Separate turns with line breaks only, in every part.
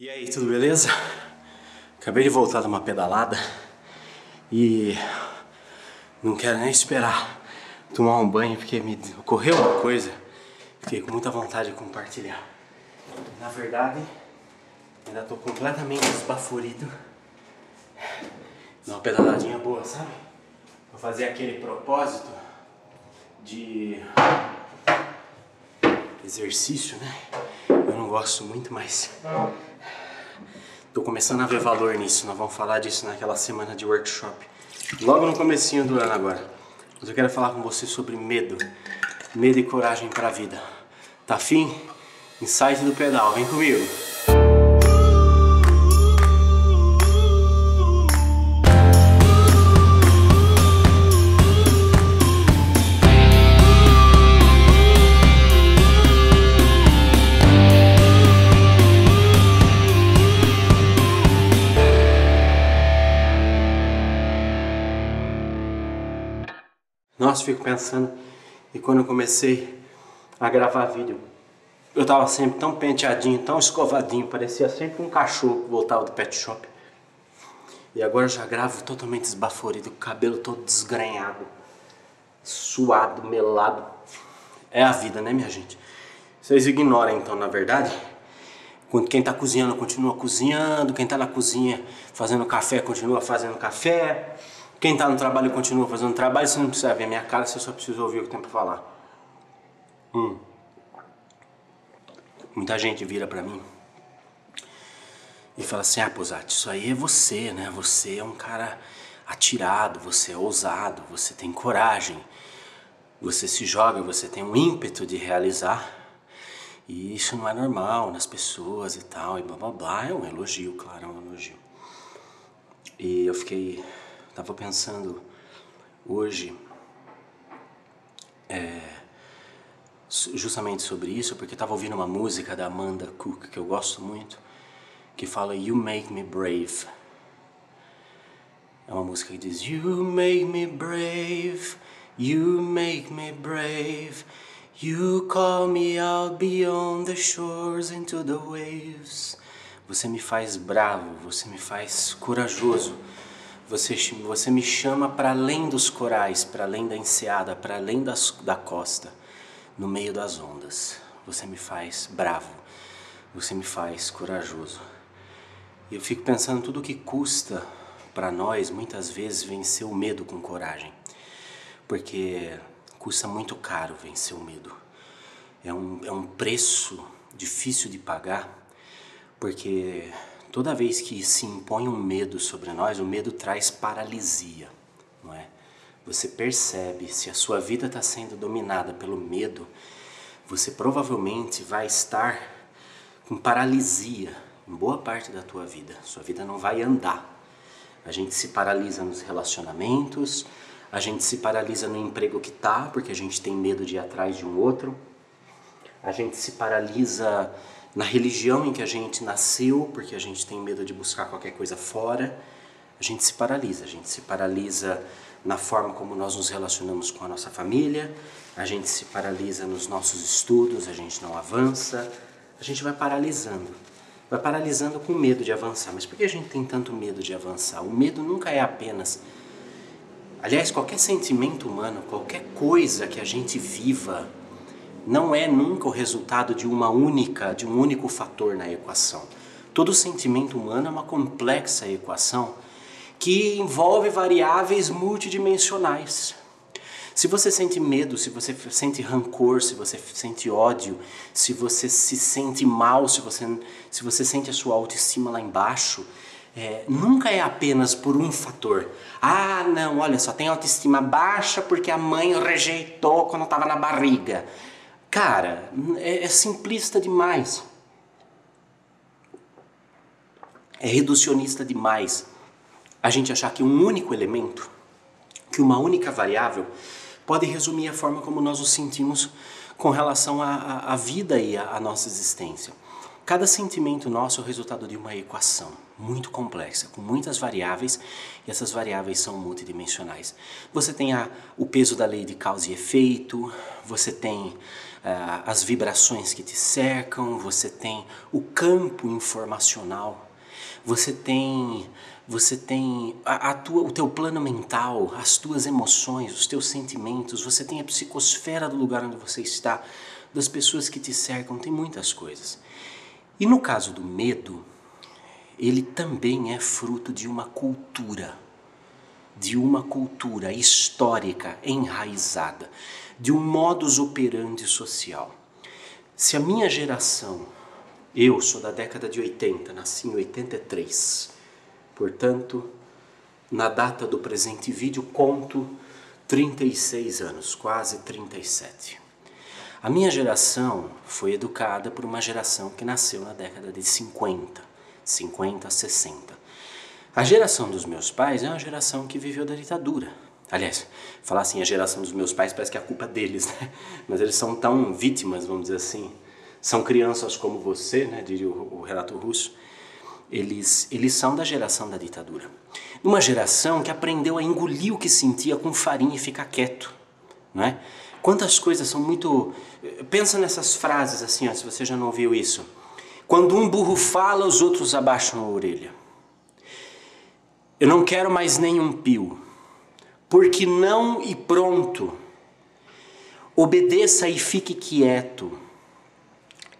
E aí, tudo beleza? Acabei de voltar de uma pedalada e não quero nem esperar tomar um banho porque me ocorreu uma coisa. Fiquei com muita vontade de compartilhar. Na verdade, ainda tô completamente esbaforido. Uma pedaladinha boa, sabe? Vou fazer aquele propósito de exercício, né? Eu não gosto muito, mas tô começando a ver valor nisso. Nós vamos falar disso naquela semana de workshop. Logo no comecinho do ano agora. Mas eu quero falar com você sobre medo. Medo e coragem para a vida. Tá afim? Insight do pedal, vem comigo. Nossa, fico pensando, e quando eu comecei a gravar vídeo, eu tava sempre tão penteadinho, tão escovadinho, parecia sempre um cachorro que voltava do pet shop. E agora eu já gravo totalmente esbaforido, cabelo todo desgrenhado, suado, melado. É a vida, né, minha gente? Vocês ignoram então, na verdade? Quem tá cozinhando continua cozinhando, quem tá na cozinha fazendo café continua fazendo café. Quem está no trabalho continua fazendo trabalho, você não precisa ver minha cara, você só precisa ouvir o que tem para falar. Hum. Muita gente vira para mim e fala assim: Ah, Posati, isso aí é você, né? Você é um cara atirado, você é ousado, você tem coragem, você se joga, você tem um ímpeto de realizar. E isso não é normal nas pessoas e tal, e blá blá blá. É um elogio, claro, é um elogio. E eu fiquei Estava pensando hoje é, justamente sobre isso, porque estava ouvindo uma música da Amanda Cook que eu gosto muito, que fala You Make Me Brave. É uma música que diz You make me brave, you make me brave. You call me out beyond the shores into the waves. Você me faz bravo, você me faz corajoso. Você, você me chama para além dos corais, para além da enseada, para além das, da costa, no meio das ondas. Você me faz bravo, você me faz corajoso. E eu fico pensando tudo o que custa para nós, muitas vezes, vencer o medo com coragem. Porque custa muito caro vencer o medo. É um, é um preço difícil de pagar, porque Toda vez que se impõe um medo sobre nós, o medo traz paralisia, não é? Você percebe se a sua vida está sendo dominada pelo medo, você provavelmente vai estar com paralisia em boa parte da tua vida. Sua vida não vai andar. A gente se paralisa nos relacionamentos, a gente se paralisa no emprego que tá, porque a gente tem medo de ir atrás de um outro. A gente se paralisa na religião em que a gente nasceu, porque a gente tem medo de buscar qualquer coisa fora, a gente se paralisa. A gente se paralisa na forma como nós nos relacionamos com a nossa família, a gente se paralisa nos nossos estudos, a gente não avança, a gente vai paralisando. Vai paralisando com medo de avançar. Mas por que a gente tem tanto medo de avançar? O medo nunca é apenas. Aliás, qualquer sentimento humano, qualquer coisa que a gente viva, não é nunca o resultado de uma única, de um único fator na equação. Todo sentimento humano é uma complexa equação que envolve variáveis multidimensionais. Se você sente medo, se você sente rancor, se você sente ódio, se você se sente mal, se você, se você sente a sua autoestima lá embaixo, é, nunca é apenas por um fator. Ah, não, olha, só tem autoestima baixa porque a mãe rejeitou quando estava na barriga. Cara, é, é simplista demais. É reducionista demais a gente achar que um único elemento, que uma única variável, pode resumir a forma como nós nos sentimos com relação à, vida e à nossa existência. Cada sentimento nosso é o resultado de uma equação muito complexa, com muitas variáveis, e essas variáveis são multidimensionais. Você tem a, o peso da lei de causa e efeito, você tem uh, as vibrações que te cercam, você tem o campo informacional, você tem você tem a, a tua, o teu plano mental, as tuas emoções, os teus sentimentos, você tem a psicosfera do lugar onde você está, das pessoas que te cercam, tem muitas coisas. E no caso do medo, ele também é fruto de uma cultura, de uma cultura histórica enraizada, de um modus operandi social. Se a minha geração, eu sou da década de 80, nasci em 83, portanto, na data do presente vídeo, conto 36 anos, quase 37. A minha geração foi educada por uma geração que nasceu na década de 50, 50, 60. A geração dos meus pais é uma geração que viveu da ditadura. Aliás, falar assim, a geração dos meus pais parece que é a culpa deles, né? Mas eles são tão vítimas, vamos dizer assim. São crianças como você, né? Diria o, o relato russo. Eles, eles são da geração da ditadura. Uma geração que aprendeu a engolir o que sentia com farinha e ficar quieto, é? Quantas coisas são muito. Pensa nessas frases assim, ó, se você já não ouviu isso. Quando um burro fala, os outros abaixam a orelha. Eu não quero mais nenhum pio, porque não e pronto. Obedeça e fique quieto.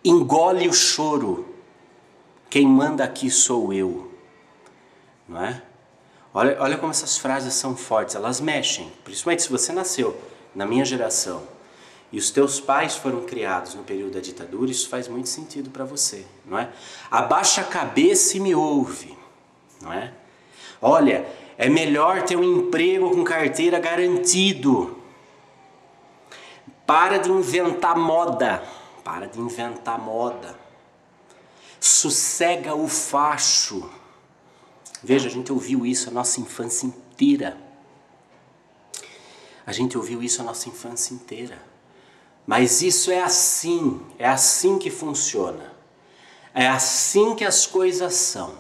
Engole o choro. Quem manda aqui sou eu. Não é? Olha, olha como essas frases são fortes, elas mexem, principalmente se você nasceu na minha geração, e os teus pais foram criados no período da ditadura, isso faz muito sentido para você, não é? Abaixa a cabeça e me ouve, não é? Olha, é melhor ter um emprego com carteira garantido. Para de inventar moda, para de inventar moda. Sossega o facho. Veja, a gente ouviu isso a nossa infância inteira. A gente ouviu isso a nossa infância inteira. Mas isso é assim, é assim que funciona. É assim que as coisas são.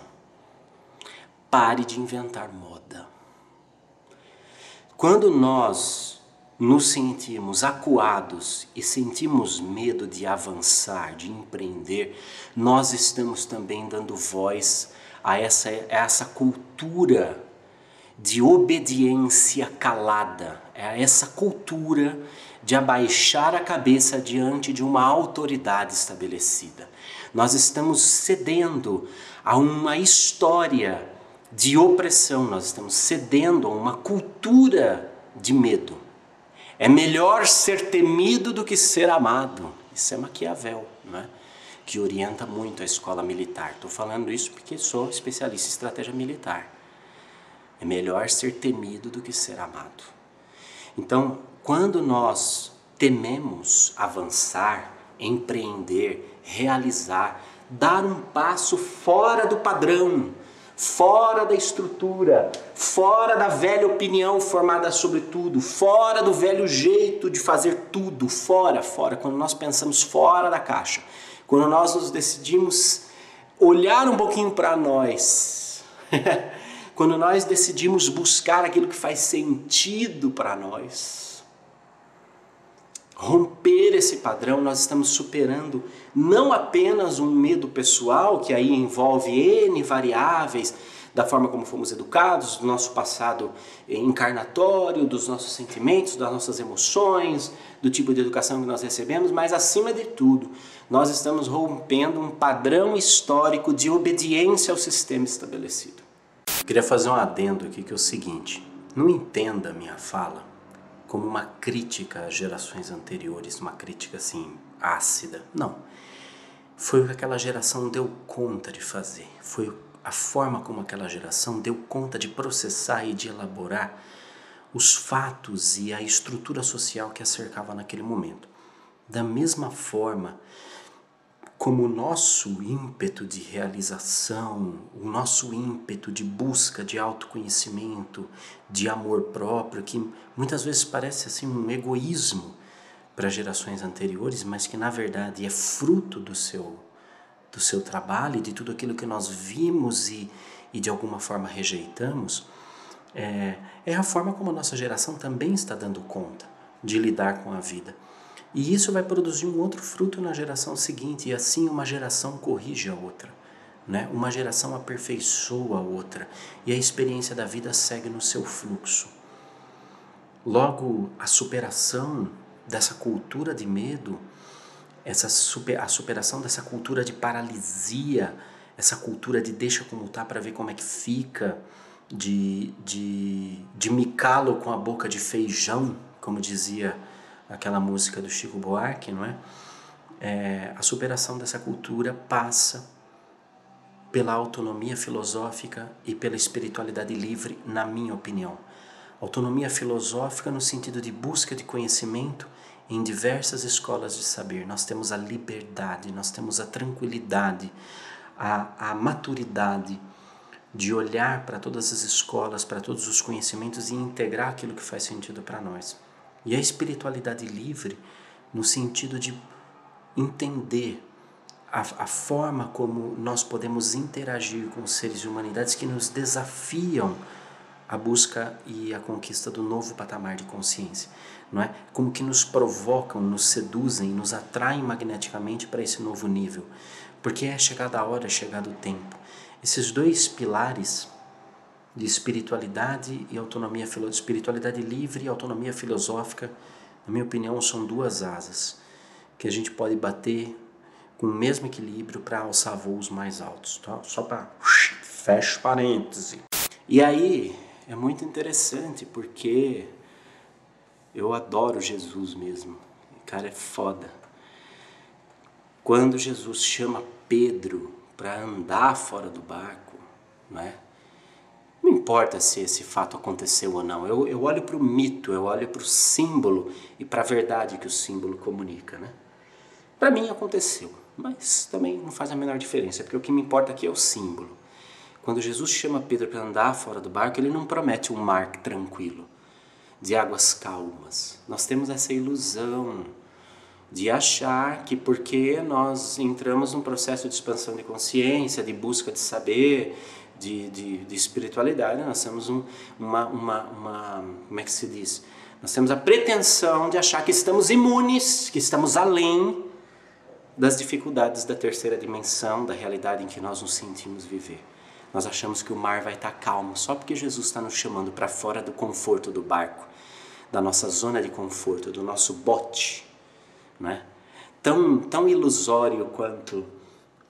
Pare de inventar moda. Quando nós nos sentimos acuados e sentimos medo de avançar, de empreender, nós estamos também dando voz a essa, a essa cultura de obediência calada, é essa cultura de abaixar a cabeça diante de uma autoridade estabelecida. Nós estamos cedendo a uma história de opressão, nós estamos cedendo a uma cultura de medo. É melhor ser temido do que ser amado. Isso é Maquiavel, é? que orienta muito a escola militar. Estou falando isso porque sou especialista em estratégia militar. É melhor ser temido do que ser amado. Então, quando nós tememos avançar, empreender, realizar, dar um passo fora do padrão, fora da estrutura, fora da velha opinião formada sobre tudo, fora do velho jeito de fazer tudo, fora, fora, quando nós pensamos fora da caixa, quando nós nos decidimos olhar um pouquinho para nós Quando nós decidimos buscar aquilo que faz sentido para nós, romper esse padrão, nós estamos superando não apenas um medo pessoal, que aí envolve N variáveis, da forma como fomos educados, do nosso passado encarnatório, dos nossos sentimentos, das nossas emoções, do tipo de educação que nós recebemos, mas acima de tudo, nós estamos rompendo um padrão histórico de obediência ao sistema estabelecido. Queria fazer um adendo aqui que é o seguinte: não entenda a minha fala como uma crítica às gerações anteriores, uma crítica assim ácida. Não. Foi o que aquela geração deu conta de fazer. Foi a forma como aquela geração deu conta de processar e de elaborar os fatos e a estrutura social que a cercava naquele momento. Da mesma forma como o nosso ímpeto de realização, o nosso ímpeto de busca de autoconhecimento, de amor próprio, que muitas vezes parece assim um egoísmo para gerações anteriores, mas que na verdade é fruto do seu do seu trabalho e de tudo aquilo que nós vimos e, e de alguma forma rejeitamos, é, é a forma como a nossa geração também está dando conta de lidar com a vida. E isso vai produzir um outro fruto na geração seguinte, e assim uma geração corrige a outra. Né? Uma geração aperfeiçoa a outra, e a experiência da vida segue no seu fluxo. Logo, a superação dessa cultura de medo, essa super, a superação dessa cultura de paralisia, essa cultura de deixa como tá para ver como é que fica, de, de, de me calo com a boca de feijão, como dizia aquela música do Chico Buarque, não é? é a superação dessa cultura passa pela autonomia filosófica e pela espiritualidade livre, na minha opinião. Autonomia filosófica no sentido de busca de conhecimento em diversas escolas de saber. Nós temos a liberdade, nós temos a tranquilidade, a, a maturidade de olhar para todas as escolas, para todos os conhecimentos e integrar aquilo que faz sentido para nós. E a espiritualidade livre, no sentido de entender a, a, forma como nós podemos interagir com os seres e humanidades que nos desafiam a busca e a conquista do novo patamar de consciência, não é? Como que nos provocam, nos seduzem, nos atraem magneticamente para esse novo nível, porque é chegada a hora, é chegado o tempo. Esses dois pilares de espiritualidade e autonomia espiritualidade livre e autonomia filosófica, na minha opinião, são duas asas que a gente pode bater com o mesmo equilíbrio para alçar voos mais altos, tá? Só para fecha parêntese. E aí é muito interessante porque eu adoro Jesus mesmo. O cara é foda. Quando Jesus chama Pedro para andar fora do barco, não é? Importa se esse fato aconteceu ou não. Eu, eu olho para o mito, eu olho para o símbolo e para a verdade que o símbolo comunica, né? Para mim aconteceu, mas também não faz a menor diferença, porque o que me importa aqui é o símbolo. Quando Jesus chama Pedro para andar fora do barco, ele não promete um mar tranquilo, de águas calmas. Nós temos essa ilusão de achar que porque nós entramos num processo de expansão de consciência, de busca de saber, de, de, de espiritualidade, nós temos um, uma, uma, uma, como é que se diz? Nós temos a pretensão de achar que estamos imunes, que estamos além das dificuldades da terceira dimensão, da realidade em que nós nos sentimos viver. Nós achamos que o mar vai estar calmo só porque Jesus está nos chamando para fora do conforto do barco, da nossa zona de conforto, do nosso bote, né? Tão, tão ilusório quanto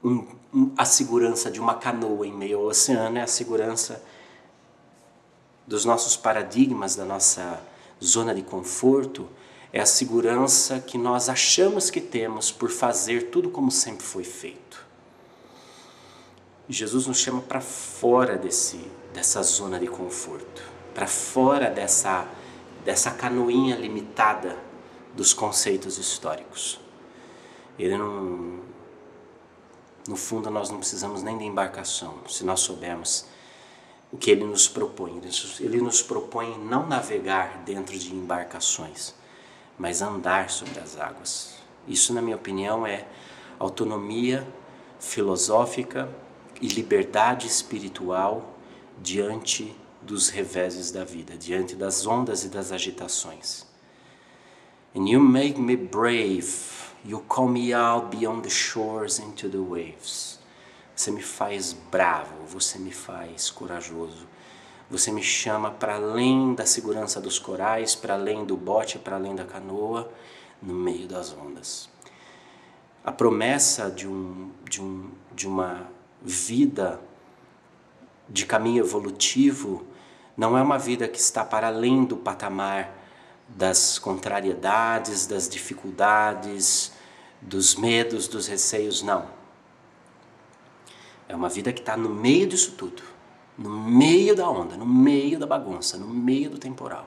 um, um, a segurança de uma canoa em meio ao oceano é a segurança dos nossos paradigmas, da nossa zona de conforto, é a segurança que nós achamos que temos por fazer tudo como sempre foi feito. Jesus nos chama para fora desse, dessa zona de conforto, para fora dessa, dessa canoinha limitada dos conceitos históricos. Ele não, no fundo, nós não precisamos nem de embarcação, se nós soubermos o que ele nos propõe. Ele nos propõe não navegar dentro de embarcações, mas andar sobre as águas. Isso, na minha opinião, é autonomia filosófica e liberdade espiritual diante dos reveses da vida, diante das ondas e das agitações. And you make me brave You call me out beyond the shores into the waves. Você me faz bravo, você me faz corajoso. Você me chama para além da segurança dos corais, para além do bote, para além da canoa, no meio das ondas. A promessa de, um, de, um, de uma vida de caminho evolutivo não é uma vida que está para além do patamar das contrariedades, das dificuldades, dos medos, dos receios, não. É uma vida que está no meio disso tudo, no meio da onda, no meio da bagunça, no meio do temporal.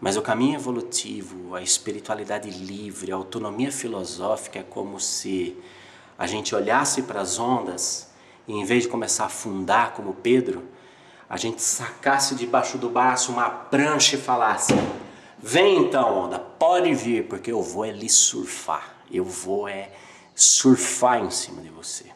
Mas o caminho evolutivo, a espiritualidade livre, a autonomia filosófica é como se a gente olhasse para as ondas e em vez de começar a afundar como Pedro, a gente sacasse debaixo do braço uma prancha e falasse: Vem então, onda, pode vir, porque eu vou é lhe surfar, eu vou é surfar em cima de você.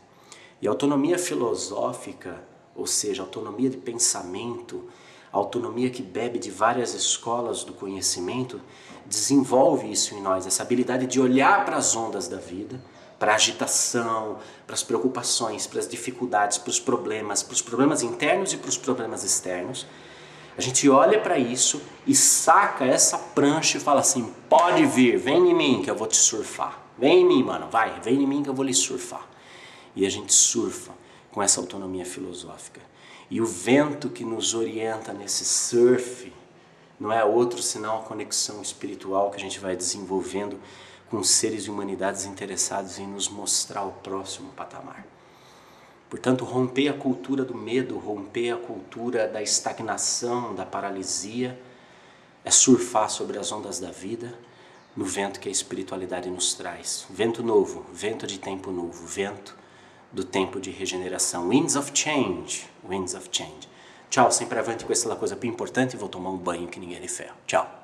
E autonomia filosófica, ou seja, autonomia de pensamento, autonomia que bebe de várias escolas do conhecimento, desenvolve isso em nós, essa habilidade de olhar para as ondas da vida, para a agitação, para as preocupações, para as dificuldades, para os problemas, para os problemas internos e para os problemas externos. A gente olha para isso e saca essa prancha e fala assim: pode vir, vem em mim que eu vou te surfar. Vem em mim, mano, vai, vem em mim que eu vou lhe surfar. E a gente surfa com essa autonomia filosófica. E o vento que nos orienta nesse surf não é outro senão a conexão espiritual que a gente vai desenvolvendo com seres e humanidades interessados em nos mostrar o próximo patamar. Portanto, romper a cultura do medo, romper a cultura da estagnação, da paralisia, é surfar sobre as ondas da vida no vento que a espiritualidade nos traz. Vento novo, vento de tempo novo, vento do tempo de regeneração. Winds of change, winds of change. Tchau, sempre avante com essa coisa bem importante. Vou tomar um banho que ninguém lhe ferra. Tchau.